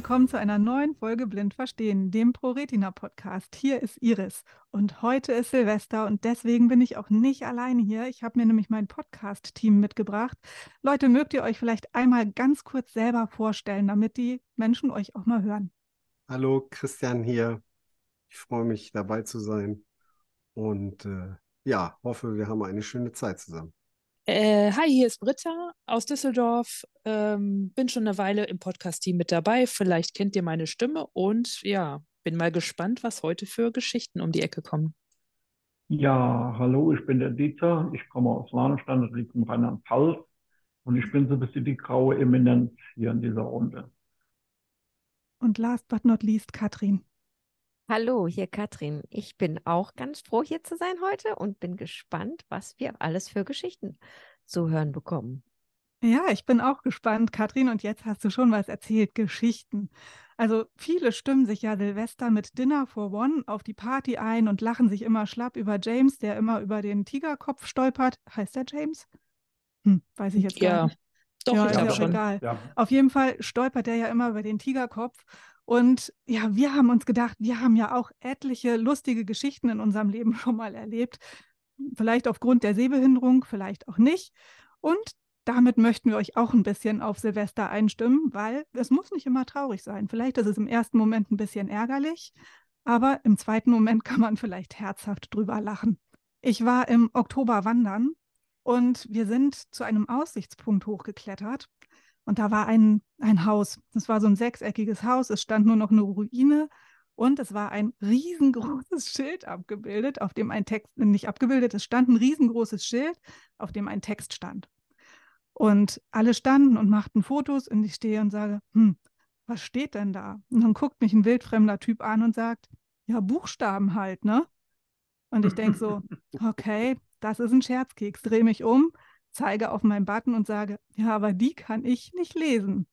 Willkommen zu einer neuen Folge Blind Verstehen, dem ProRetina Podcast. Hier ist Iris und heute ist Silvester und deswegen bin ich auch nicht alleine hier. Ich habe mir nämlich mein Podcast-Team mitgebracht. Leute, mögt ihr euch vielleicht einmal ganz kurz selber vorstellen, damit die Menschen euch auch mal hören? Hallo, Christian hier. Ich freue mich dabei zu sein und äh, ja, hoffe, wir haben eine schöne Zeit zusammen. Äh, hi, hier ist Britta aus Düsseldorf. Ähm, bin schon eine Weile im Podcast-Team mit dabei. Vielleicht kennt ihr meine Stimme und ja, bin mal gespannt, was heute für Geschichten um die Ecke kommen. Ja, hallo, ich bin der Dieter. Ich komme aus Lahnstein, das liegt in Rheinland-Pfalz. Und ich bin so ein bisschen die graue Eminenz hier in dieser Runde. Und last but not least, Katrin. Hallo, hier Katrin. Ich bin auch ganz froh, hier zu sein heute und bin gespannt, was wir alles für Geschichten zu hören bekommen. Ja, ich bin auch gespannt, Katrin. Und jetzt hast du schon was erzählt, Geschichten. Also viele stimmen sich ja Silvester mit Dinner for One auf die Party ein und lachen sich immer schlapp über James, der immer über den Tigerkopf stolpert. Heißt der James? Hm, weiß ich jetzt Ja, gar nicht. doch, ja, ich ist ja schon. egal. Ja, Auf jeden Fall stolpert er ja immer über den Tigerkopf. Und ja, wir haben uns gedacht, wir haben ja auch etliche lustige Geschichten in unserem Leben schon mal erlebt. Vielleicht aufgrund der Sehbehinderung, vielleicht auch nicht. Und damit möchten wir euch auch ein bisschen auf Silvester einstimmen, weil es muss nicht immer traurig sein. Vielleicht ist es im ersten Moment ein bisschen ärgerlich, aber im zweiten Moment kann man vielleicht herzhaft drüber lachen. Ich war im Oktober wandern und wir sind zu einem Aussichtspunkt hochgeklettert. Und da war ein, ein Haus. Das war so ein sechseckiges Haus. Es stand nur noch eine Ruine. Und es war ein riesengroßes Schild abgebildet, auf dem ein Text, nicht abgebildet, es stand ein riesengroßes Schild, auf dem ein Text stand. Und alle standen und machten Fotos und ich stehe und sage, hm, was steht denn da? Und dann guckt mich ein wildfremder Typ an und sagt, ja, Buchstaben halt, ne? Und ich denke so, okay, das ist ein Scherzkeks, drehe mich um, zeige auf meinen Button und sage, ja, aber die kann ich nicht lesen.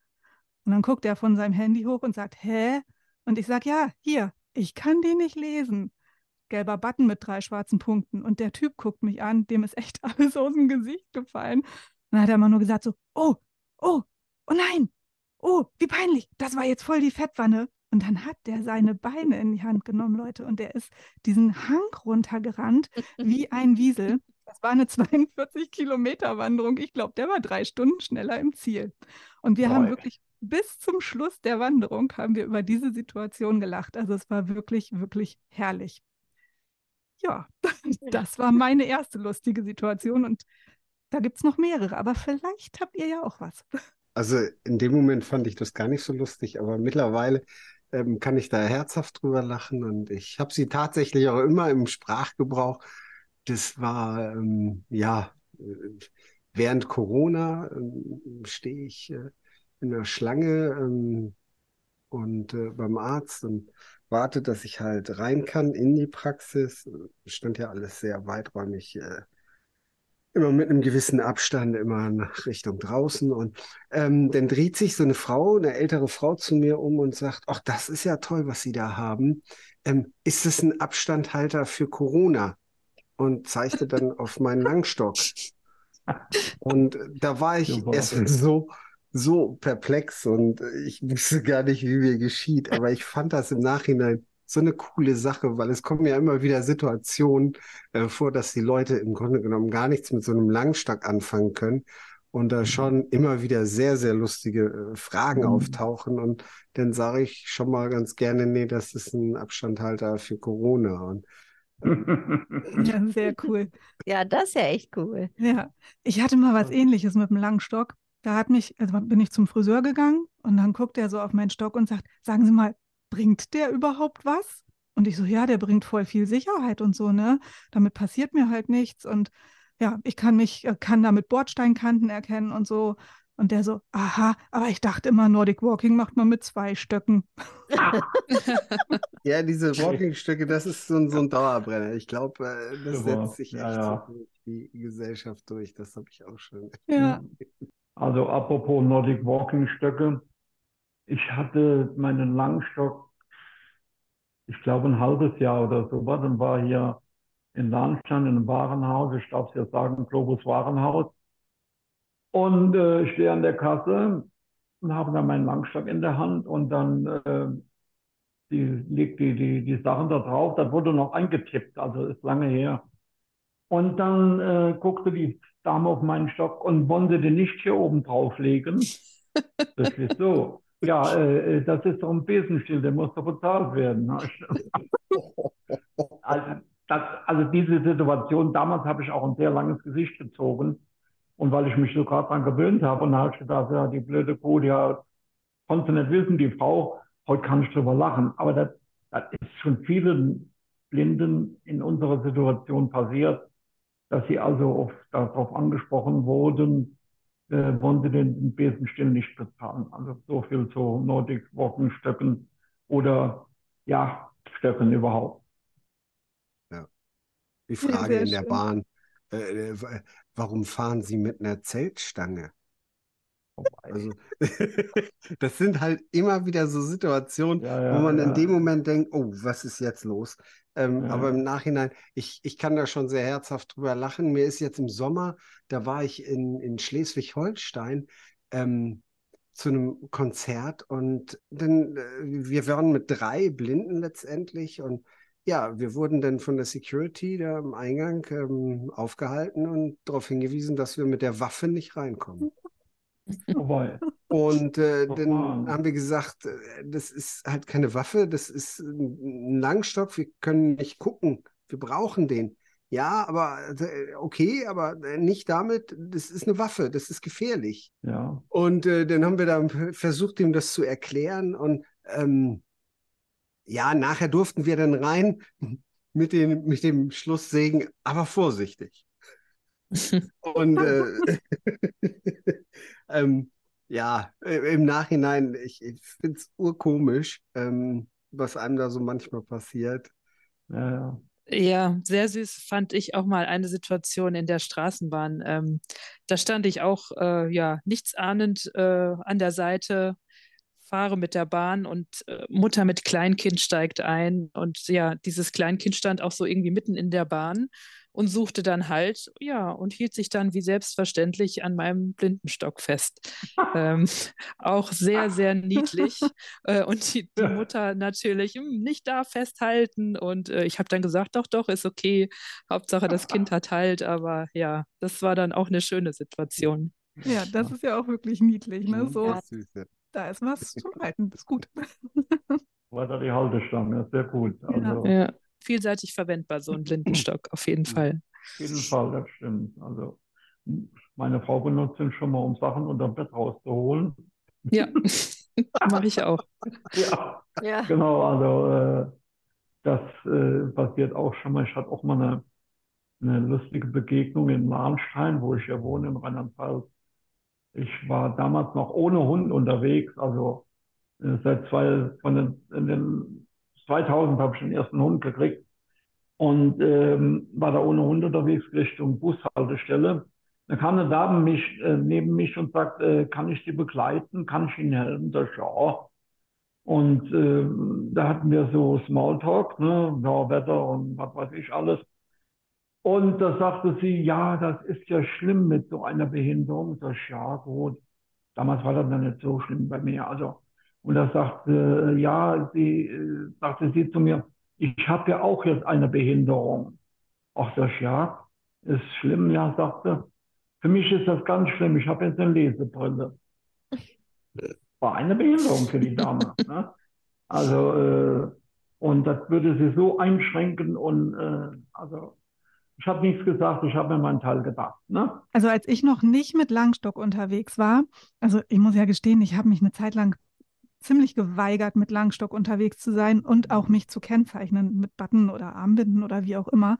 Und dann guckt er von seinem Handy hoch und sagt, hä? Und ich sage, ja, hier, ich kann die nicht lesen. Gelber Button mit drei schwarzen Punkten. Und der Typ guckt mich an, dem ist echt alles aus dem Gesicht gefallen. Und dann hat er mal nur gesagt so, oh, oh, oh nein, oh, wie peinlich, das war jetzt voll die Fettwanne. Und dann hat der seine Beine in die Hand genommen, Leute, und der ist diesen Hang runtergerannt wie ein Wiesel. Das war eine 42 Kilometer Wanderung. Ich glaube, der war drei Stunden schneller im Ziel. Und wir haben Boah. wirklich bis zum Schluss der Wanderung haben wir über diese Situation gelacht. Also es war wirklich, wirklich herrlich. Ja, das war meine erste lustige Situation und da gibt es noch mehrere, aber vielleicht habt ihr ja auch was. Also in dem Moment fand ich das gar nicht so lustig, aber mittlerweile ähm, kann ich da herzhaft drüber lachen und ich habe sie tatsächlich auch immer im Sprachgebrauch. Das war ähm, ja äh, während Corona ähm, stehe ich äh, in der Schlange ähm, und äh, beim Arzt und warte, dass ich halt rein kann in die Praxis. Stand ja alles sehr weiträumig, äh, immer mit einem gewissen Abstand, immer nach Richtung draußen. Und ähm, dann dreht sich so eine Frau, eine ältere Frau zu mir um und sagt, ach, das ist ja toll, was Sie da haben. Ähm, ist das ein Abstandhalter für Corona? Und zeigte dann auf meinen Langstock. Und da war ich Super. erst so, so perplex und ich wusste gar nicht, wie mir geschieht. Aber ich fand das im Nachhinein so eine coole Sache, weil es kommen ja immer wieder Situationen äh, vor, dass die Leute im Grunde genommen gar nichts mit so einem Langstock anfangen können und da schon immer wieder sehr, sehr lustige äh, Fragen Mhm. auftauchen. Und dann sage ich schon mal ganz gerne, nee, das ist ein Abstandhalter für Corona. Und Ja, sehr cool. Ja, das ist ja echt cool. Ja, ich hatte mal was ähnliches mit dem langen Stock. Da hat mich, also bin ich zum Friseur gegangen und dann guckt er so auf meinen Stock und sagt, sagen Sie mal, bringt der überhaupt was? Und ich so, ja, der bringt voll viel Sicherheit und so, ne? Damit passiert mir halt nichts und ja, ich kann mich, äh, kann damit Bordsteinkanten erkennen und so. Und der so, aha, aber ich dachte immer, Nordic Walking macht man mit zwei Stöcken. ja, diese Walking-Stücke, das ist so ein, so ein Dauerbrenner. Ich glaube, äh, das Super. setzt sich Ja, echt ja. durch die Gesellschaft durch. Das habe ich auch schon. Ja, Also apropos Nordic Walking Stöcke. Ich hatte meinen Langstock, ich glaube ein halbes Jahr oder so was, und war hier in Lahnstein in einem Warenhaus, ich darf es ja sagen, Globus Warenhaus. Und äh, ich stehe an der Kasse und habe dann meinen Langstock in der Hand und dann äh, die legt die, die, die Sachen da drauf. Das wurde noch eingetippt, also ist lange her. Und dann äh, guckte die Dame auf meinen Stock und wollte den nicht hier oben drauflegen. Das ist so. Ja, äh, äh, das ist doch ein Besenstiel, der muss doch bezahlt werden. also, das, also diese Situation, damals habe ich auch ein sehr langes Gesicht gezogen. Und weil ich mich so gerade dran gewöhnt habe, und da habe ich gedacht, ja, die blöde Kuh, die hat, konnte nicht wissen, die Frau, heute kann ich drüber lachen. Aber das, das ist schon vielen Blinden in unserer Situation passiert, dass sie also oft darauf angesprochen wurden, äh, wollen sie den Besenstill nicht bezahlen. Also so viel zu Nordic Walking Stöcken oder ja, Stöcken überhaupt. Ja. Die Frage ja, in der schön. Bahn, äh, äh warum fahren Sie mit einer Zeltstange? Also, das sind halt immer wieder so Situationen, ja, ja, wo man ja. in dem Moment denkt, oh, was ist jetzt los? Ähm, aber im Nachhinein, ich, ich kann da schon sehr herzhaft drüber lachen. Mir ist jetzt im Sommer, da war ich in, in Schleswig-Holstein ähm, zu einem Konzert und dann, äh, wir waren mit drei Blinden letztendlich und ja, wir wurden dann von der Security da am Eingang ähm, aufgehalten und darauf hingewiesen, dass wir mit der Waffe nicht reinkommen. Vorbei. Und äh, dann haben wir gesagt, äh, das ist halt keine Waffe, das ist ein Langstock, wir können nicht gucken, wir brauchen den. Ja, aber äh, okay, aber äh, nicht damit, das ist eine Waffe, das ist gefährlich. Ja. Und äh, dann haben wir da versucht, ihm das zu erklären und ähm, ja, nachher durften wir dann rein mit, den, mit dem Schlusssegen, aber vorsichtig. Und äh, ähm, ja, im Nachhinein, ich, ich finde es urkomisch, ähm, was einem da so manchmal passiert. Ja, ja. Sehr süß fand ich auch mal eine Situation in der Straßenbahn. Ähm, da stand ich auch äh, ja nichtsahnend äh, an der Seite fahre mit der Bahn und äh, Mutter mit Kleinkind steigt ein und ja, dieses Kleinkind stand auch so irgendwie mitten in der Bahn und suchte dann halt, ja, und hielt sich dann wie selbstverständlich an meinem Blindenstock fest. ähm, auch sehr, sehr niedlich. äh, und die, die, Mutter natürlich hm, nicht da festhalten. Und äh, ich habe dann gesagt, doch, doch, ist okay. Hauptsache, das Kind hat halt. Aber ja, das war dann auch eine schöne Situation. Ja, das ist ja auch wirklich niedlich. Ne? So, ja. Da ist was zum Halten, das ist gut. Weiter die Haltestange, sehr gut. Also, ja. ja. Vielseitig verwendbar, so ein Blindenstock, auf jeden Fall. Auf jeden Fall, das stimmt. Also meine Frau benutzt ihn schon mal, um Sachen unter dem Bett rauszuholen. Ja, mache ich auch. Ja, ja. genau. Also äh, das äh, passiert auch schon mal. Ich hatte auch mal eine, eine lustige Begegnung in Lahnstein, wo ich ja wohne, in Rheinland-Pfalz. Ich war damals noch ohne Hund unterwegs, also äh, seit zwei, von den, in den 2000 habe ich den ersten Hund gekriegt und ähm, war da ohne Hund unterwegs Richtung Bushaltestelle. Da kam eine Dame mich, äh, neben mich und sagt, äh, kann ich Sie begleiten? Kann ich Ihnen helfen? Da ich, ja. Und äh, da hatten wir so Smalltalk, ne, ja, Wetter und was weiß ich alles. Und da sagte sie, ja, das ist ja schlimm mit so einer Behinderung. Ich, ja, gut. Damals war das dann nicht so schlimm bei mir. Also, und da sagte, ja, sie, äh, sagte sie zu mir, ich habe ja auch jetzt eine Behinderung. Ach, das ja, ist schlimm, ja, sagte. Für mich ist das ganz schlimm. Ich habe jetzt eine Lesebrille. War eine Behinderung für die Dame. ne? Also, äh, und das würde sie so einschränken und äh, also ich habe nichts gesagt, ich habe mir meinen Teil gedacht. Ne? Also als ich noch nicht mit Langstock unterwegs war, also ich muss ja gestehen, ich habe mich eine Zeit lang ziemlich geweigert, mit Langstock unterwegs zu sein und auch mich zu kennzeichnen mit Button oder Armbinden oder wie auch immer.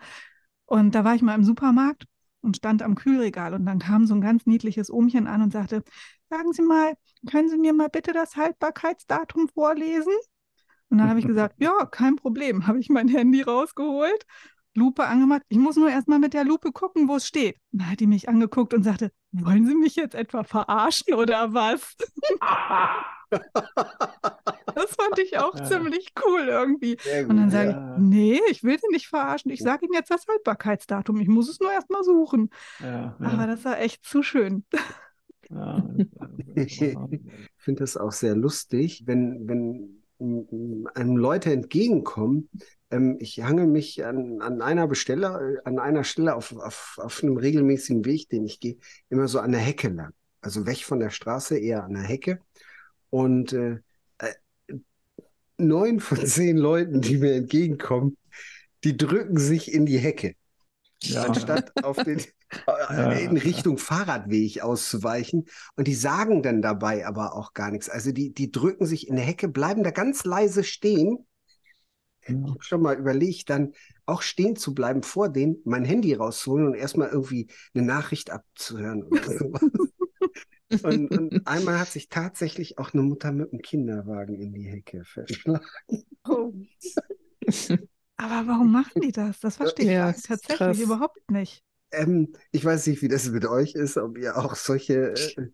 Und da war ich mal im Supermarkt und stand am Kühlregal und dann kam so ein ganz niedliches Ohmchen an und sagte, sagen Sie mal, können Sie mir mal bitte das Haltbarkeitsdatum vorlesen? Und dann habe ich gesagt, ja, kein Problem. Habe ich mein Handy rausgeholt Lupe angemacht. Ich muss nur erstmal mit der Lupe gucken, wo es steht. Dann hat die mich angeguckt und sagte, wollen Sie mich jetzt etwa verarschen oder was? das fand ich auch ja. ziemlich cool irgendwie. Gut, und dann sage ja. ich, nee, ich will Sie nicht verarschen. Ich sage Ihnen jetzt das Haltbarkeitsdatum. Ich muss es nur erstmal suchen. Ja, Aber das war echt zu schön. finde das auch sehr lustig, wenn, wenn einem Leute entgegenkommen. Ähm, ich hange mich an, an einer Stelle, an einer Stelle auf, auf, auf einem regelmäßigen Weg, den ich gehe, immer so an der Hecke lang. Also weg von der Straße, eher an der Hecke. Und äh, äh neun von zehn Leuten, die mir entgegenkommen, die drücken sich in die Hecke. Ja. Anstatt auf den, ja, in Richtung Fahrradweg auszuweichen. Und die sagen dann dabei aber auch gar nichts. Also die, die drücken sich in der Hecke, bleiben da ganz leise stehen. Ich habe schon mal überlegt, dann auch stehen zu bleiben vor denen, mein Handy rauszuholen und erstmal irgendwie eine Nachricht abzuhören. und, und, einmal hat sich tatsächlich auch eine Mutter mit einem Kinderwagen in die Hecke verschlagen. Oh. Aber warum machen die das? Das verstehe ich ja, tatsächlich krass. überhaupt nicht. Ähm, ich weiß nicht, wie das mit euch ist, ob ihr auch solche äh,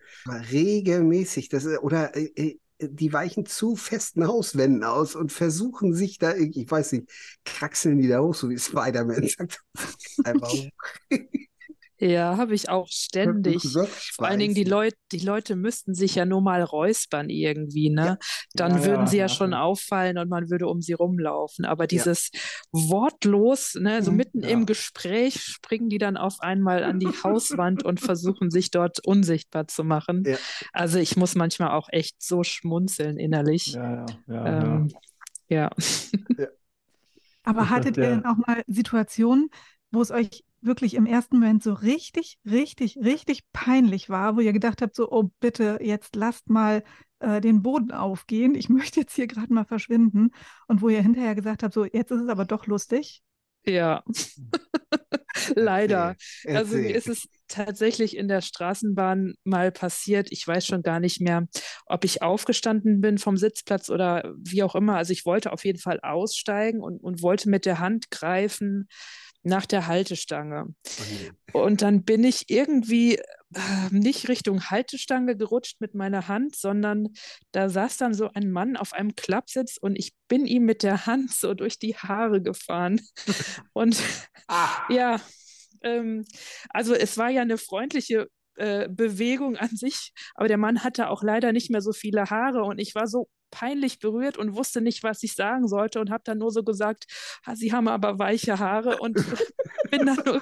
regelmäßig, das, oder äh, äh, die weichen zu festen Hauswänden aus und versuchen sich da, ich weiß nicht, kraxeln die da hoch, so wie Spider-Man sagt. Einfach. Ja, habe ich auch ständig. Vor allen Dingen, die, Leut, die Leute müssten sich ja nur mal räuspern irgendwie, ne? Ja. Dann ja, würden sie ja, ja, schon auffallen und man würde um sie rumlaufen. Aber dieses wortlos, ne, so mhm, mitten im Gespräch springen die dann auf einmal an die Hauswand und versuchen sich dort unsichtbar zu machen. Also ich muss manchmal auch echt so schmunzeln innerlich. Ja, ja, ähm, ja. Aber hattet ihr denn auch mal Situationen, wo es euch wirklich im ersten Moment so richtig, richtig, richtig peinlich war, wo ihr gedacht habt, so, oh bitte, jetzt lasst mal äh, den Boden aufgehen, ich möchte jetzt hier gerade mal verschwinden. Und wo ihr hinterher gesagt habt, so, jetzt ist es aber doch lustig. Ja, leider. Erzähl. Also mir ist es tatsächlich in der Straßenbahn mal passiert. Ich weiß schon gar nicht mehr, ob ich aufgestanden bin vom Sitzplatz oder wie auch immer. Also ich wollte auf jeden Fall aussteigen und, und wollte mit der Hand greifen nach der Haltestange. Okay. Und dann bin ich irgendwie äh, nicht Richtung Haltestange gerutscht mit meiner Hand, sondern da saß dann so ein Mann auf einem Klappsitz und ich bin ihm mit der Hand so durch die Haare gefahren. und ah. ja, ähm, also es war ja eine freundliche äh, Bewegung an sich, aber der Mann hatte auch leider nicht mehr so viele Haare und ich war so peinlich berührt und wusste nicht, was ich sagen sollte und habe dann nur so gesagt, Sie haben aber weiche Haare und bin dann nur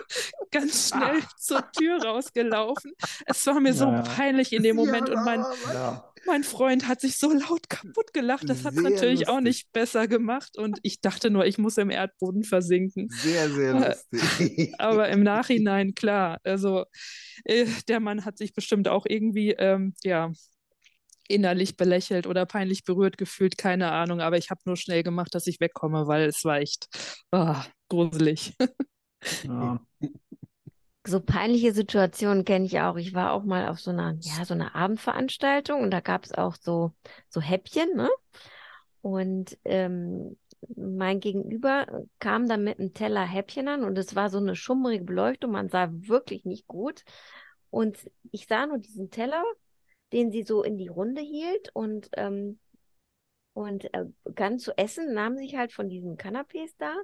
ganz schnell zur Tür rausgelaufen. Es war mir so peinlich in dem Moment und mein, ja. mein Freund hat sich so laut kaputt gelacht. Das hat es natürlich lustig. auch nicht besser gemacht und ich dachte nur, ich muss im Erdboden versinken. Sehr, sehr lustig. Aber im Nachhinein, klar, also äh, der Mann hat sich bestimmt auch irgendwie, ähm, ja, innerlich belächelt oder peinlich berührt gefühlt, keine Ahnung, aber ich habe nur schnell gemacht, dass ich wegkomme, weil es war echt oh, gruselig. Ja. So peinliche Situationen kenne ich auch. Ich war auch mal auf so einer, ja, so einer Abendveranstaltung und da gab es auch so, so Häppchen, ne? Und ähm, mein Gegenüber kam dann mit einem Teller Häppchen an und es war so eine schummrige Beleuchtung, man sah wirklich nicht gut. Und ich sah nur diesen Teller den sie so in die Runde hielt und, ähm, und äh, ganz zu essen, nahm sich halt von diesen Canapés da.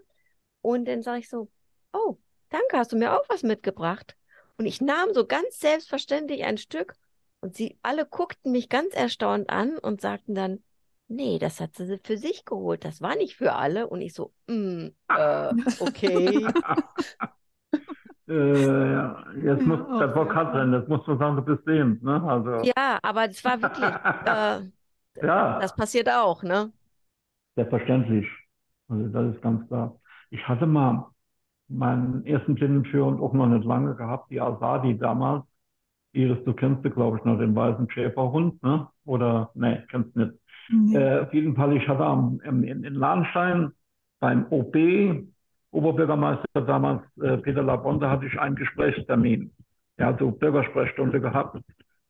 Und dann sage ich so, oh, danke, hast du mir auch was mitgebracht? Und ich nahm so ganz selbstverständlich ein Stück und sie alle guckten mich ganz erstaunt an und sagten dann, nee, das hat sie für sich geholt, das war nicht für alle. Und ich so, mm, äh, okay. Äh, ja, jetzt muss, das war Katrin, das muss man sagen, du bist sehend, ne? Also. Ja, aber das war wirklich, äh, ja. das passiert auch, ne? Selbstverständlich. Also das ist ganz klar. Ich hatte mal meinen ersten Blindenführer und auch noch nicht lange gehabt, die Asadi damals. Iris, du kennst du, glaube ich, noch den weißen Schäferhund, ne? Oder, ne, kennst du nicht. Mhm. Äh, auf jeden Fall, ich hatte am, in, in Lahnstein beim OB Oberbürgermeister damals, äh, Peter Labonte, hatte ich einen Gesprächstermin, ja, so Bürgersprechstunde gehabt.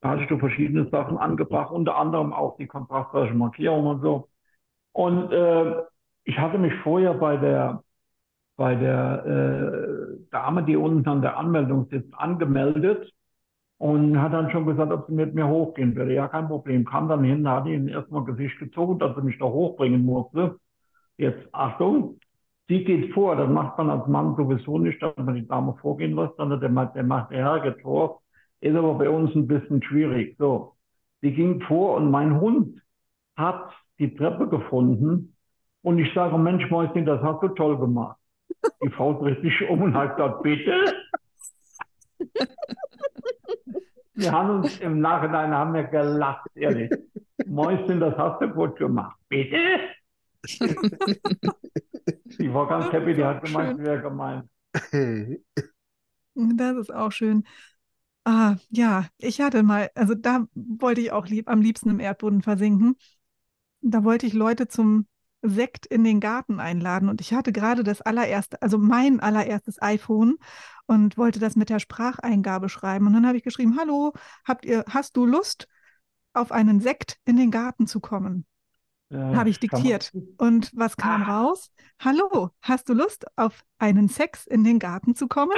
Da hatte ich so verschiedene Sachen angebracht, unter anderem auch die kontrastreiche Markierung und so. Und äh, ich hatte mich vorher bei der bei der äh, Dame, die unten an der Anmeldung sitzt, angemeldet und hat dann schon gesagt, ob sie mit mir hochgehen würde. Ja, kein Problem. Kam dann hin, hat ihnen erstmal Gesicht gezogen, dass sie mich da hochbringen musste. Jetzt Achtung, Sie geht vor, das macht man als Mann sowieso nicht, dass man die Dame vorgehen lässt, sondern der, der macht der Herr Tor. Ist aber bei uns ein bisschen schwierig. So. die ging vor und mein Hund hat die Treppe gefunden und ich sage, Mensch, Mäuschen, das hast du toll gemacht. Die Frau dreht sich um und hat gesagt, bitte? Wir haben uns im Nachhinein haben wir gelacht, ehrlich. Mäuschen, das hast du gut gemacht. Bitte? die war ganz happy, die hat gemeint, wäre gemeint. Das ist auch schön. Ah, ja, ich hatte mal, also da wollte ich auch lieb, am liebsten im Erdboden versinken. Da wollte ich Leute zum Sekt in den Garten einladen und ich hatte gerade das allererste, also mein allererstes iPhone und wollte das mit der Spracheingabe schreiben. Und dann habe ich geschrieben, hallo, habt ihr, hast du Lust, auf einen Sekt in den Garten zu kommen? Habe ich kann man- diktiert. Und was kam raus? Hallo, hast du Lust, auf einen Sex in den Garten zu kommen?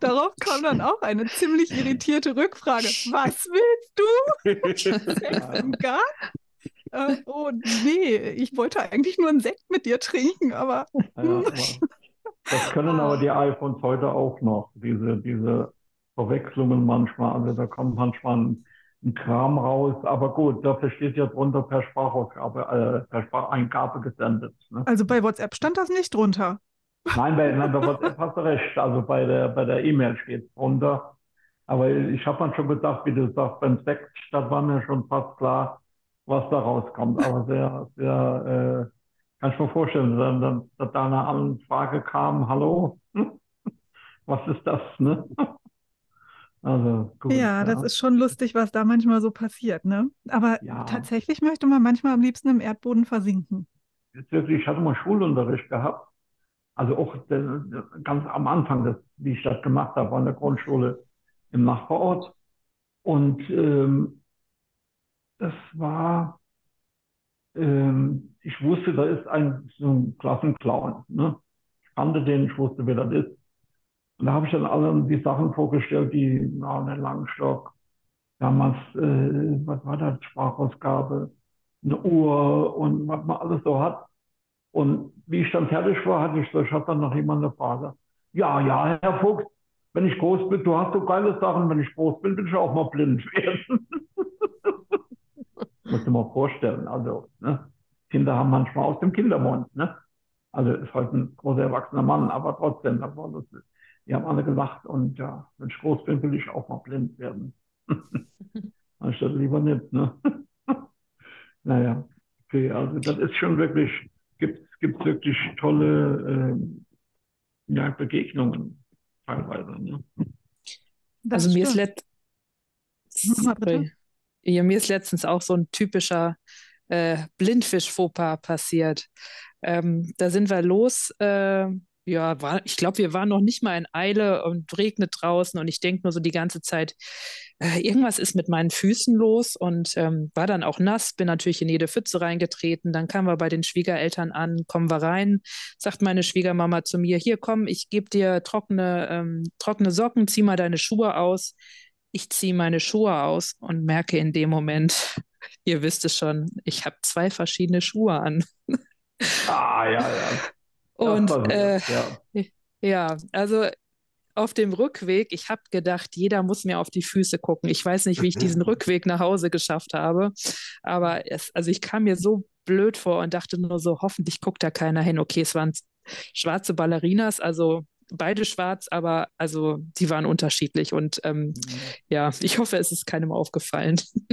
Darauf kam dann auch eine ziemlich irritierte Rückfrage. Was willst du? Sex im Garten? Äh, oh nee, ich wollte eigentlich nur einen Sekt mit dir trinken, aber Ja, aber das können aber die iPhones heute auch noch, diese, diese Verwechslungen manchmal. Also da kommt manchmal ein, ein Kram raus. Aber gut, dafür steht ja drunter per Sprachausgabe, äh, per Spracheingabe gesendet. Ne? also bei WhatsApp stand das nicht drunter. Nein, bei, nein, bei WhatsApp hast du recht. Also bei der, bei der E-Mail steht es drunter. Aber ich habe dann schon gedacht, wie du sagst, beim Sekt, da war mir schon fast klar, was da rauskommt. Aber sehr, sehr, äh, kann ich mir vorstellen, dann, dann, dass da eine Anfrage kam, hallo, was ist das, ne? Also gut, Ja, das ja. ist schon lustig, was da manchmal so passiert, ne? Aber Ja. tatsächlich möchte man manchmal am liebsten im Erdboden versinken. Jetzt wirklich, ich hatte mal Schulunterricht gehabt. Also auch der, ganz am Anfang, das, wie ich das gemacht habe, an der Grundschule im Nachbarort. Und ähm, das war, ähm, ich wusste, da ist ein so ein Klassenclown. Ne? Ich kannte den, ich wusste, wer das ist. Und da habe ich dann allen die Sachen vorgestellt, die, na, der Langstock, damals, äh, was war das, Sprachausgabe, eine Uhr und was man alles so hat. Und wie ich dann fertig war, hatte ich so, ich hatte dann noch jemand eine Frage. Ja, ja, Herr Fuchs, wenn ich groß bin, du hast so geile Sachen, wenn ich groß bin, will ich auch mal blind werden. Muss dir mal vorstellen, also, ne? Kinder haben manchmal aus dem Kindermund, ne? Also ist halt ein großer erwachsener Mann, aber trotzdem, das war lustig. Die haben alle gelacht und ja, wenn ich groß bin, will ich auch mal blind werden. Anstatt lieber nicht, ne? Naja, okay, also das ist schon wirklich, gibt gibt wirklich tolle ähm, ja, Begegnungen teilweise. Ne? Das Also mir ist, let ja, mir ist letztens auch so ein typischer äh, Blindfisch-Fauxpas passiert. Ähm, da sind wir los. Äh, ja, war, ich glaube, wir waren noch nicht mal in Eile und regnet draußen und ich denke nur so die ganze Zeit, äh, irgendwas ist mit meinen Füßen los und ähm, war dann auch nass, bin natürlich in jede Pfütze reingetreten. Dann kamen wir bei den Schwiegereltern an, kommen wir rein, sagt meine Schwiegermama zu mir, hier komm, ich gebe dir trockene, ähm, trockene Socken, zieh mal deine Schuhe aus. Ich ziehe meine Schuhe aus und merke in dem Moment, ihr wisst es schon, ich habe zwei verschiedene Schuhe an. Ah, ja, ja. Und äh, ja. ja, also auf dem Rückweg, ich habe gedacht, jeder muss mir auf die Füße gucken. Ich weiß nicht, wie ich diesen Rückweg nach Hause geschafft habe, aber es, also ich kam mir so blöd vor und dachte nur so, hoffentlich guckt da keiner hin. Okay, es waren schwarze Ballerinas, also beide schwarz, aber also die waren unterschiedlich und ähm, ja, ich hoffe, es ist keinem aufgefallen.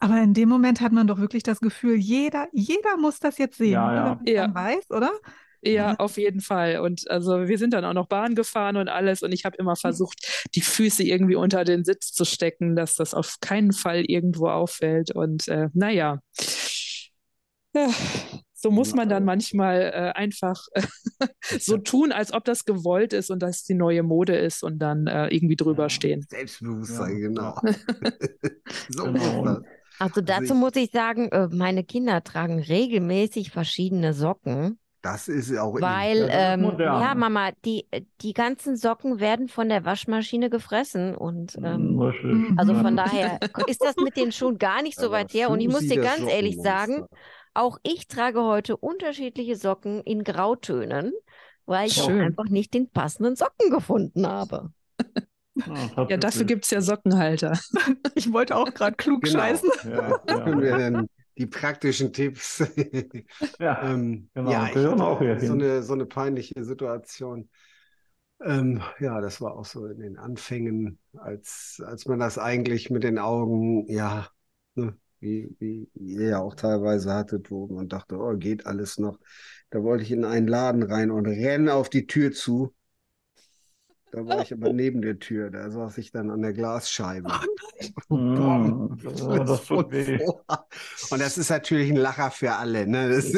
Aber in dem Moment hat man doch wirklich das Gefühl, jeder, jeder muss das jetzt sehen, Ja, oder? ja. Wenn man es Ja. weiß, oder? Ja, auf jeden Fall. Und also wir sind dann auch noch Bahn gefahren und alles. Und ich habe immer versucht, die Füße irgendwie unter den Sitz zu stecken, dass das auf keinen Fall irgendwo auffällt. Und äh, naja, ja, so muss man dann manchmal äh, einfach so tun, als ob das gewollt ist und das die neue Mode ist und dann äh, irgendwie drüber Ja. stehen. Selbstbewusstsein, Ja, genau. so Genau. ist das. Also dazu ich- muss ich sagen, äh, meine Kinder tragen regelmäßig verschiedene Socken, Das ist auch weil, Ja, ähm, ja, Mama, die, die ganzen Socken werden von der Waschmaschine gefressen und ähm, Richtig. Mhm. also Ja. von daher ist das mit den Schuhen gar nicht so Aber weit her. Und ich muss dir ganz ehrlich sagen, auch ich trage heute unterschiedliche Socken in Grautönen, weil ich auch Schön. einfach nicht den passenden Socken gefunden habe. Ja, ja dafür gibt es ja Sockenhalter. ich wollte auch gerade klug genau. scheißen. Ja, da können wir dann die praktischen Tipps. ja, ähm, genau. Ja, hier so eine, so eine peinliche Situation. Ähm, ja, das war auch so in den Anfängen, als, als man das eigentlich mit den Augen, ja, ne, wie, wie ihr ja auch teilweise hattet, wo man dachte, oh, geht alles noch. Da wollte ich in einen Laden rein und renne auf die Tür zu. Da war ich aber neben der Tür, da saß ich dann an der Glasscheibe. Oh. Oh, ja, das tut weh. Und das ist natürlich ein Lacher für alle, ne? Das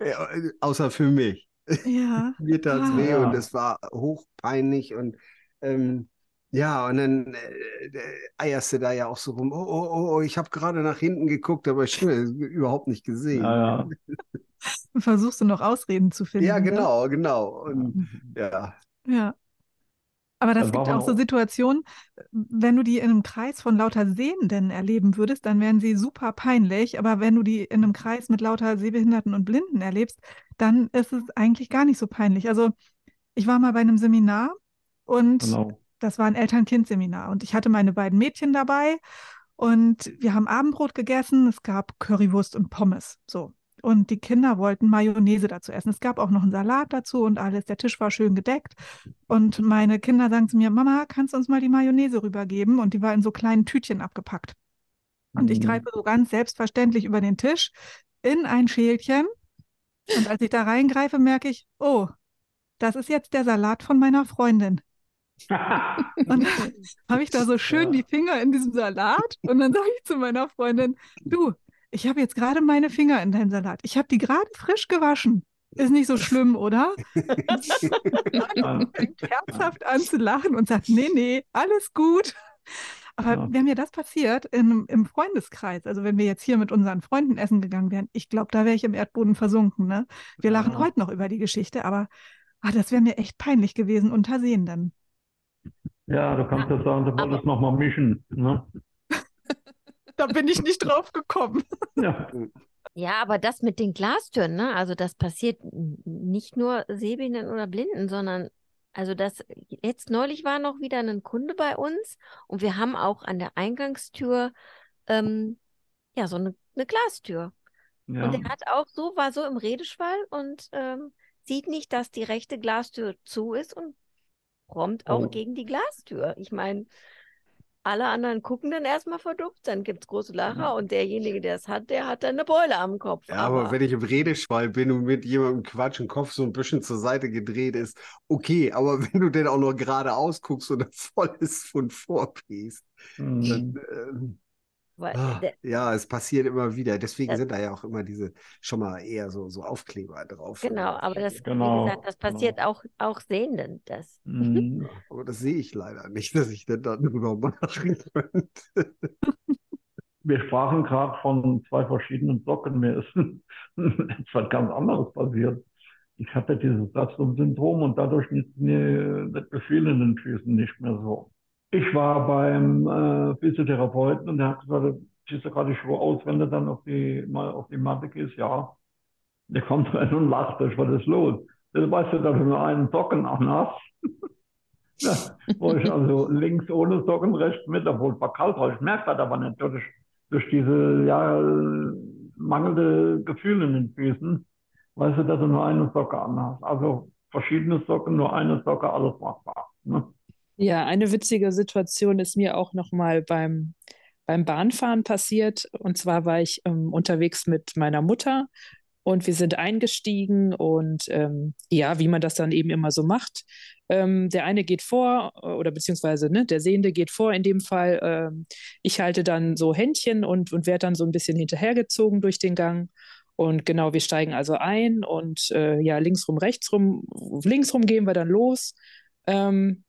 ja. außer für mich. Ja. Mir tat es ah. weh und es war hochpeinlich und ähm, ja, und dann äh, eierst du da ja auch so rum. Oh, oh, oh, oh ich habe gerade nach hinten geguckt, aber ich habe überhaupt nicht gesehen. Ja, ja. Versuchst du noch Ausreden zu finden? Ja, genau, ne? genau. Und, mhm. ja. Ja. Aber das gibt auch so Situationen, wenn du die in einem Kreis von lauter Sehenden erleben würdest, dann wären sie super peinlich. Aber wenn du die in einem Kreis mit lauter Sehbehinderten und Blinden erlebst, dann ist es eigentlich gar nicht so peinlich. Also ich war mal bei einem Seminar und genau. Das war ein Eltern-Kind-Seminar und ich hatte meine beiden Mädchen dabei und wir haben Abendbrot gegessen. Es gab Currywurst und Pommes. So. Und die Kinder wollten Mayonnaise dazu essen. Es gab auch noch einen Salat dazu und alles. Der Tisch war schön gedeckt. Und meine Kinder sagen zu mir, Mama, kannst du uns mal die Mayonnaise rübergeben? Und die war in so kleinen Tütchen abgepackt. Und ich mhm. greife so ganz selbstverständlich über den Tisch in ein Schälchen. Und als ich da reingreife, merke ich, oh, das ist jetzt der Salat von meiner Freundin. und dann habe ich da so schön die Finger in diesem Salat und dann sage ich zu meiner Freundin, du, ich habe jetzt gerade meine Finger in deinem Salat. Ich habe die gerade frisch gewaschen. Ist nicht so schlimm, oder? fängt herzhaft an zu lachen und sagt, nee, nee, alles gut. Aber ja. wenn mir das passiert in, im Freundeskreis, also wenn wir jetzt hier mit unseren Freunden essen gegangen wären, ich glaube, da wäre ich im Erdboden versunken. Ne? Wir lachen ja. heute noch über die Geschichte, aber ach, das wäre mir echt peinlich gewesen unter Sehenden. Ja, du kannst ja sagen, du wolltest nochmal mischen. Ne? da bin ich nicht drauf gekommen. Ja. Ja, aber das mit den Glastüren, ne? Also das passiert nicht nur Sehbehinderten oder Blinden, sondern also das jetzt neulich war noch wieder ein Kunde bei uns und wir haben auch an der Eingangstür ähm, ja so eine, eine Glastür. Ja. Und er hat auch so, war so im Redeschwall und ähm, sieht nicht, dass die rechte Glastür zu ist und prompt auch oh. gegen die Glastür. Ich meine, alle anderen gucken dann erstmal verdupft, dann gibt es große Lacher ja. und derjenige, der es hat, der hat dann eine Beule am Kopf. Ja, aber, aber wenn ich im Redeschwall bin und mit jemandem Quatsch im Kopf so ein bisschen zur Seite gedreht ist, okay, aber wenn du denn auch nur geradeaus guckst und voll ist von vorpiest, mhm. dann. Weil, ah, ja, es passiert immer wieder. Deswegen das, sind da ja auch immer diese schon mal eher so, so Aufkleber drauf. Genau, aber das, genau, wie gesagt, das genau. passiert genau. auch, auch Sehenden. Das. Mhm. aber das sehe ich leider nicht, dass ich denn drüber machen könnte. Wir sprachen gerade von zwei verschiedenen Socken. Mir ist etwas ganz anderes passiert. Ich hatte dieses Satzum-Syndrom und dadurch nicht, nicht Befehl in den Füßen nicht mehr so. Ich war beim äh, Physiotherapeuten und der hat gesagt, siehst du gerade schon aus, wenn du dann auf die, mal auf die Matte gehst? Ja. Der kommt rein und lacht, was ist los? Das weißt du, dass du nur einen Socken anhast. ja, wo ich also links ohne Socken, rechts mit, obwohl es war kalt war. Ich merke das aber nicht durch, diese ja, mangelnde Gefühle in den Füßen. Weißt du, dass du nur eine Socke anhast. Also verschiedene Socken, nur eine Socke, alles machbar. Ne? Ja, eine witzige Situation ist mir auch noch mal beim, beim Bahnfahren passiert. Und zwar war ich ähm, unterwegs mit meiner Mutter und wir sind eingestiegen und ähm, ja, wie man das dann eben immer so macht. Ähm, der eine geht vor oder beziehungsweise ne, der Sehende geht vor in dem Fall. Ähm, ich halte dann so Händchen und, und werde dann so ein bisschen hinterhergezogen durch den Gang. Und genau, wir steigen also ein und äh, ja, linksrum, rechtsrum, linksrum gehen wir dann los. Ähm,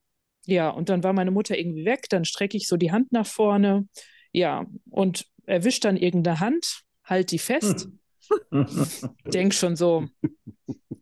ja, und dann war meine Mutter irgendwie weg, dann strecke ich so die Hand nach vorne, ja, und erwischt dann irgendeine Hand, halt die fest, denk schon so,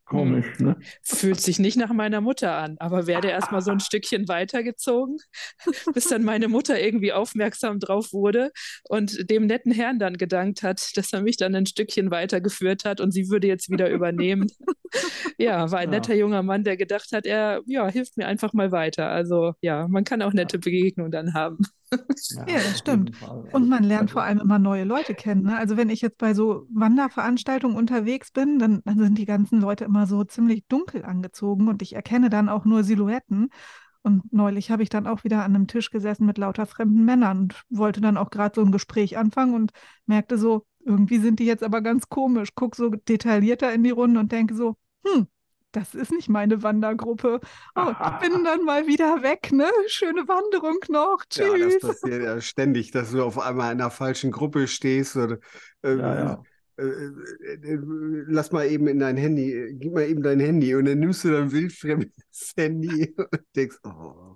Komisch, ne? Fühlt sich nicht nach meiner Mutter an, aber werde erstmal so ein Stückchen weitergezogen, bis dann meine Mutter irgendwie aufmerksam drauf wurde und dem netten Herrn dann gedankt hat, dass er mich dann ein Stückchen weitergeführt hat und sie würde jetzt wieder übernehmen. ja, war ein netter junger Mann, der gedacht hat, er ja, hilft mir einfach mal weiter. Also ja, man kann auch nette Begegnungen dann haben. Ja, ja, das stimmt. Und man lernt vor allem immer neue Leute kennen. Ne? Also wenn ich jetzt bei so Wanderveranstaltungen unterwegs bin, dann, dann sind die ganzen Leute immer so ziemlich dunkel angezogen und ich erkenne dann auch nur Silhouetten. Und neulich habe ich dann auch wieder an einem Tisch gesessen mit lauter fremden Männern und wollte dann auch gerade so ein Gespräch anfangen und merkte so, irgendwie sind die jetzt aber ganz komisch. Guck so detaillierter in die Runde und denke so, hm, das ist nicht meine Wandergruppe. Oh, ich bin dann mal wieder weg, ne? Schöne Wanderung noch. Tschüss. Ja, das passiert ja ständig, dass du auf einmal in einer falschen Gruppe stehst oder äh, ja, ja. Äh, äh, äh, lass mal eben in dein Handy, gib mal eben dein Handy und dann nimmst du dein wildfremdes Handy und denkst, oh,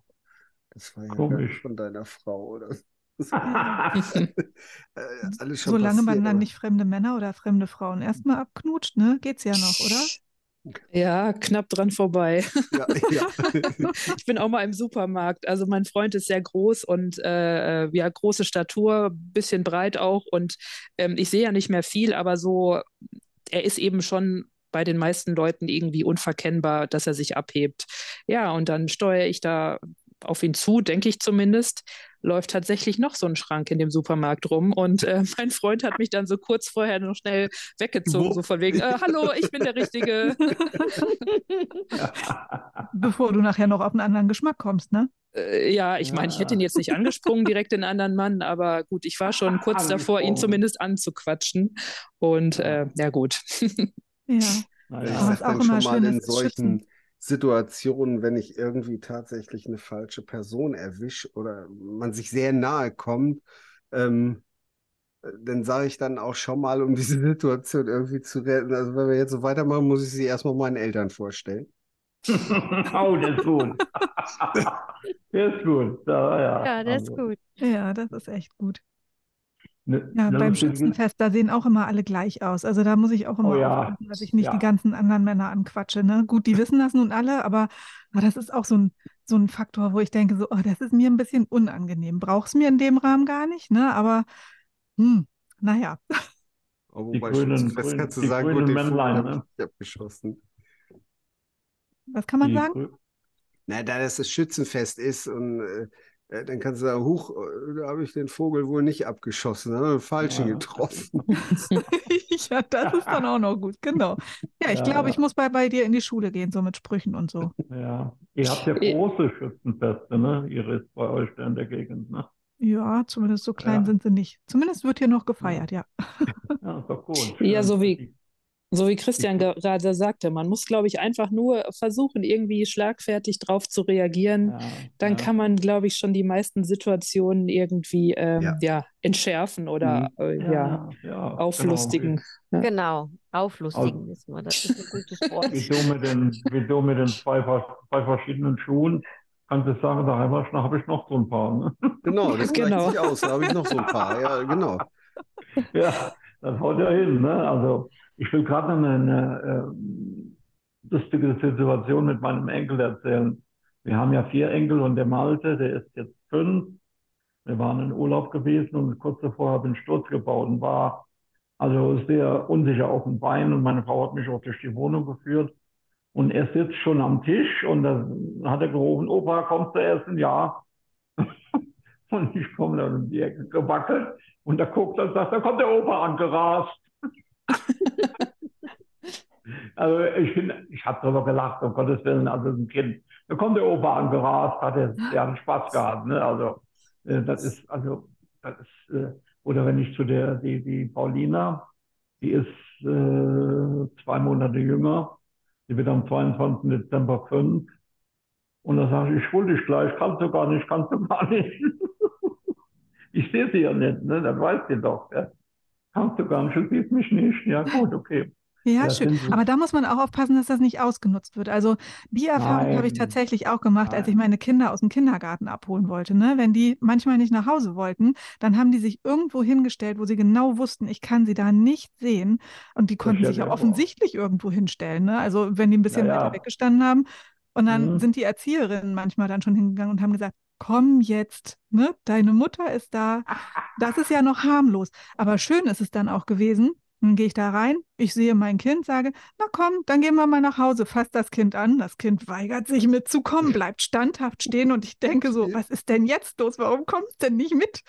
das war ja Komisch. von deiner Frau oder so. Solange man dann nicht fremde Männer oder fremde Frauen erstmal abknutscht, ne, geht's ja noch, oder? Ja, knapp dran vorbei. Ja, ja. ich bin auch mal im Supermarkt. Also mein Freund ist sehr groß und äh, ja, große Statur, bisschen breit auch. Und ähm, ich sehe ja nicht mehr viel, aber so, er ist eben schon bei den meisten Leuten irgendwie unverkennbar, dass er sich abhebt. Ja, und dann steuere ich da auf ihn zu, denke ich zumindest, läuft tatsächlich noch so ein Schrank in dem Supermarkt rum. Und äh, mein Freund hat mich dann so kurz vorher noch schnell weggezogen, Wo? so von wegen, äh, hallo, ich bin der Richtige. Bevor du nachher noch auf einen anderen Geschmack kommst, ne? Äh, ja, ich meine, ich hätte ihn jetzt nicht angesprungen, direkt den anderen Mann, aber gut, ich war schon kurz davor, ihn zumindest anzuquatschen. Und äh, ja, gut. ja. Naja. Aber ist auch immer schön, in solchen Situationen, wenn ich irgendwie tatsächlich eine falsche Person erwische oder man sich sehr nahe kommt, ähm, dann sage ich dann auch schon mal, um diese Situation irgendwie zu retten. Also wenn wir jetzt so weitermachen, muss ich sie erstmal meinen Eltern vorstellen. oh, das ist gut. der ist gut. Ja, ja. ja der also. ist gut. Ja, das ist echt gut. Ne, ja, beim Schützenfest, da sehen auch immer alle gleich aus. Also da muss ich auch immer oh, ja. aufpassen, dass ich nicht ja. die ganzen anderen Männer anquatsche. Ne? Gut, die wissen das nun alle, aber, aber das ist auch so ein, so ein Faktor, wo ich denke, so, oh, das ist mir ein bisschen unangenehm. Brauchst mir in dem Rahmen gar nicht, ne? Aber hm, naja. Oh, wobei Schützenfest kannst du sagen, gut, den Männlein, ne? ich abgeschossen. Was kann man die sagen? Na, da das das Schützenfest ist und äh, dann kannst du sagen, huch, äh, da habe ich den Vogel wohl nicht abgeschossen, sondern einen falschen ja. getroffen. ja, das ist dann auch noch gut, genau. Ja, ich ja, glaube, ich muss bei, bei dir in die Schule gehen, so mit Sprüchen und so. Ja, ihr habt ja große Schützenfeste, ne? Iris, bei euch da in der Gegend, ne? Ja, zumindest so klein sind sie nicht. Zumindest wird hier noch gefeiert, ja. Ja, ist doch gut. Ja, so wie, so wie Christian gerade sagte, man muss, glaube ich, einfach nur versuchen, irgendwie schlagfertig drauf zu reagieren. Ja, Dann ja. kann man, glaube ich, schon die meisten Situationen irgendwie ähm, ja. ja. entschärfen oder mhm. äh, ja, genau. auflustigen. Genau, genau. auflustigen also, ist mal. Das ist ein gutes Wort. Wie du mit den, wie du mit den zwei, zwei verschiedenen Schuhen kannst du sagen, da habe ich noch so ein paar. Ne? Genau, das genau. sich aus, da habe ich noch so ein paar. Ja, genau. Ja, das haut ja hin. Ne? Also ich will gerade eine, eine äh, lustige Situation mit meinem Enkel erzählen. Wir haben ja vier Enkel und der Malte, der ist jetzt fünf. Wir waren in Urlaub gewesen und kurz davor habe ich einen Sturz gebaut und war also sehr unsicher auf dem Bein und meine Frau hat mich auch durch die Wohnung geführt. Und er sitzt schon am Tisch und dann hat er gerufen, Opa, kommst du erst ein Jahr? und ich komme dann um die Ecke gewackelt und da guckt er und sagt, da kommt der Opa angerast. Also ich ich habe darüber gelacht, um Gottes Willen, also ein Kind. Da kommt der Opa angerast, hat er ja Spaß gehabt. Ne? Also äh, das ist, also das ist, äh, oder wenn ich zu der, die, die Paulina, die ist äh, zwei Monate jünger, die wird am 22. Dezember fünf. Und da sage ich, ich hol dich gleich, kannst du gar nicht, kannst du gar nicht. ich sehe sie ja nicht, ne? das weiß sie doch. Ja kannst du gar nicht, du siehst mich nicht. Ja, gut, okay. Ja, schön. Aber da muss man auch aufpassen, dass das nicht ausgenutzt wird. Also die Erfahrung habe ich tatsächlich auch gemacht, Nein. als ich meine Kinder aus dem Kindergarten abholen wollte. Ne? Wenn die manchmal nicht nach Hause wollten, dann haben die sich irgendwo hingestellt, wo sie genau wussten, ich kann sie da nicht sehen. Und die konnten sich ja offensichtlich irgendwo hinstellen. Ne? Also wenn die ein bisschen ja, ja. weiter weggestanden haben. Und dann mhm. sind die Erzieherinnen manchmal dann schon hingegangen und haben gesagt, komm jetzt, ne? Deine Mutter ist da. Das ist ja noch harmlos. Aber schön ist es dann auch gewesen, dann gehe ich da rein, ich sehe mein Kind, sage, na komm, dann gehen wir mal nach Hause, fass das Kind an. Das Kind weigert sich mitzukommen, bleibt standhaft stehen und ich denke so, was ist denn jetzt los? Warum kommt es denn nicht mit?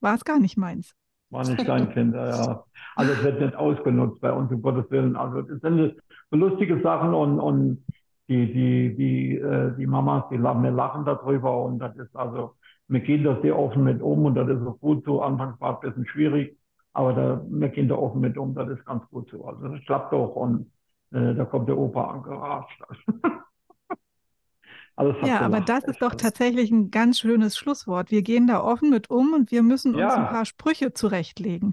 War es gar nicht meins. War nicht dein Kind, ja. Also es wird nicht ausgenutzt bei uns, um Gottes Willen. Also das sind so lustige Sachen und, und die, die, die, äh, die Mamas, die lachen, wir lachen darüber und das ist also, wir gehen da sehr offen mit um und das ist auch gut so. Anfangs war es ein bisschen schwierig, aber da, wir gehen da offen mit um, das ist ganz gut so. Also das klappt doch und äh, da kommt der Opa angeratscht. ja, aber das ist doch tatsächlich ein ganz schönes Schlusswort. Wir gehen da offen mit um und wir müssen uns ja. ein paar Sprüche zurechtlegen.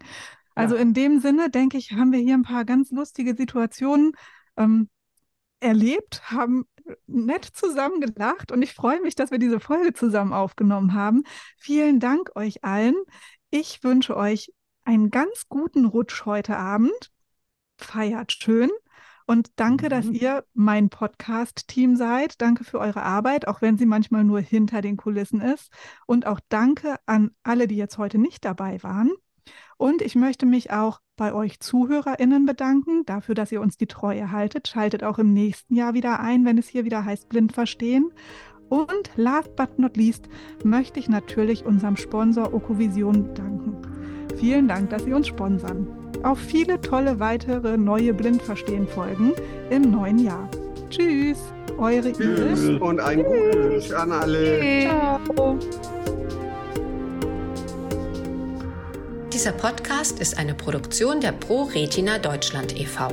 Also ja. in dem Sinne, denke ich, haben wir hier ein paar ganz lustige Situationen ähm, erlebt, haben nett zusammen gelacht und ich freue mich, dass wir diese Folge zusammen aufgenommen haben. Vielen Dank euch allen. Ich wünsche euch einen ganz guten Rutsch heute Abend. Feiert schön. Und danke, mhm. dass ihr mein Podcast-Team seid. Danke für eure Arbeit, auch wenn sie manchmal nur hinter den Kulissen ist. Und auch danke an alle, die jetzt heute nicht dabei waren. Und ich möchte mich auch bei euch ZuhörerInnen bedanken, dafür, dass ihr uns die Treue haltet. Schaltet auch im nächsten Jahr wieder ein, wenn es hier wieder heißt Blind verstehen. Und last but not least möchte ich natürlich unserem Sponsor Okovision danken. Vielen Dank, dass Sie uns sponsern. Auf viele tolle weitere neue Blindverstehen-Folgen im neuen Jahr. Tschüss, eure Tschüss Iris. und ein Tschüss an alle. Ciao. Dieser Podcast ist eine Produktion der Pro Retina Deutschland e.V.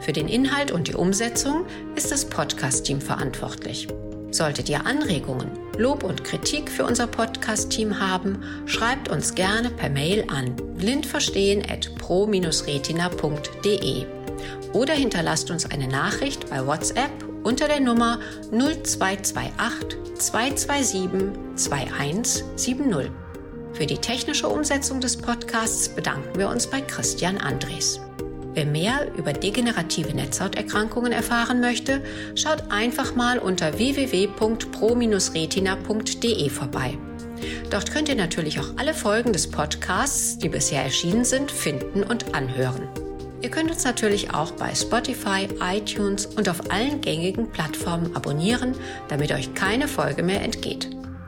Für den Inhalt und die Umsetzung ist das Podcast-Team verantwortlich. Solltet ihr Anregungen, Lob und Kritik für unser Podcast-Team haben, schreibt uns gerne per Mail an blindverstehen.pro-retina.de oder hinterlasst uns eine Nachricht bei WhatsApp unter der Nummer 0228 227 2170. Für die technische Umsetzung des Podcasts bedanken wir uns bei Christian Andres. Wer mehr über degenerative Netzhauterkrankungen erfahren möchte, schaut einfach mal unter www.pro-retina.de vorbei. Dort könnt ihr natürlich auch alle Folgen des Podcasts, die bisher erschienen sind, finden und anhören. Ihr könnt uns natürlich auch bei Spotify, iTunes und auf allen gängigen Plattformen abonnieren, damit euch keine Folge mehr entgeht.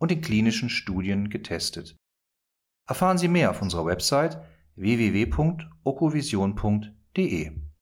und in klinischen Studien getestet. Erfahren Sie mehr auf unserer Website www.okovision.de.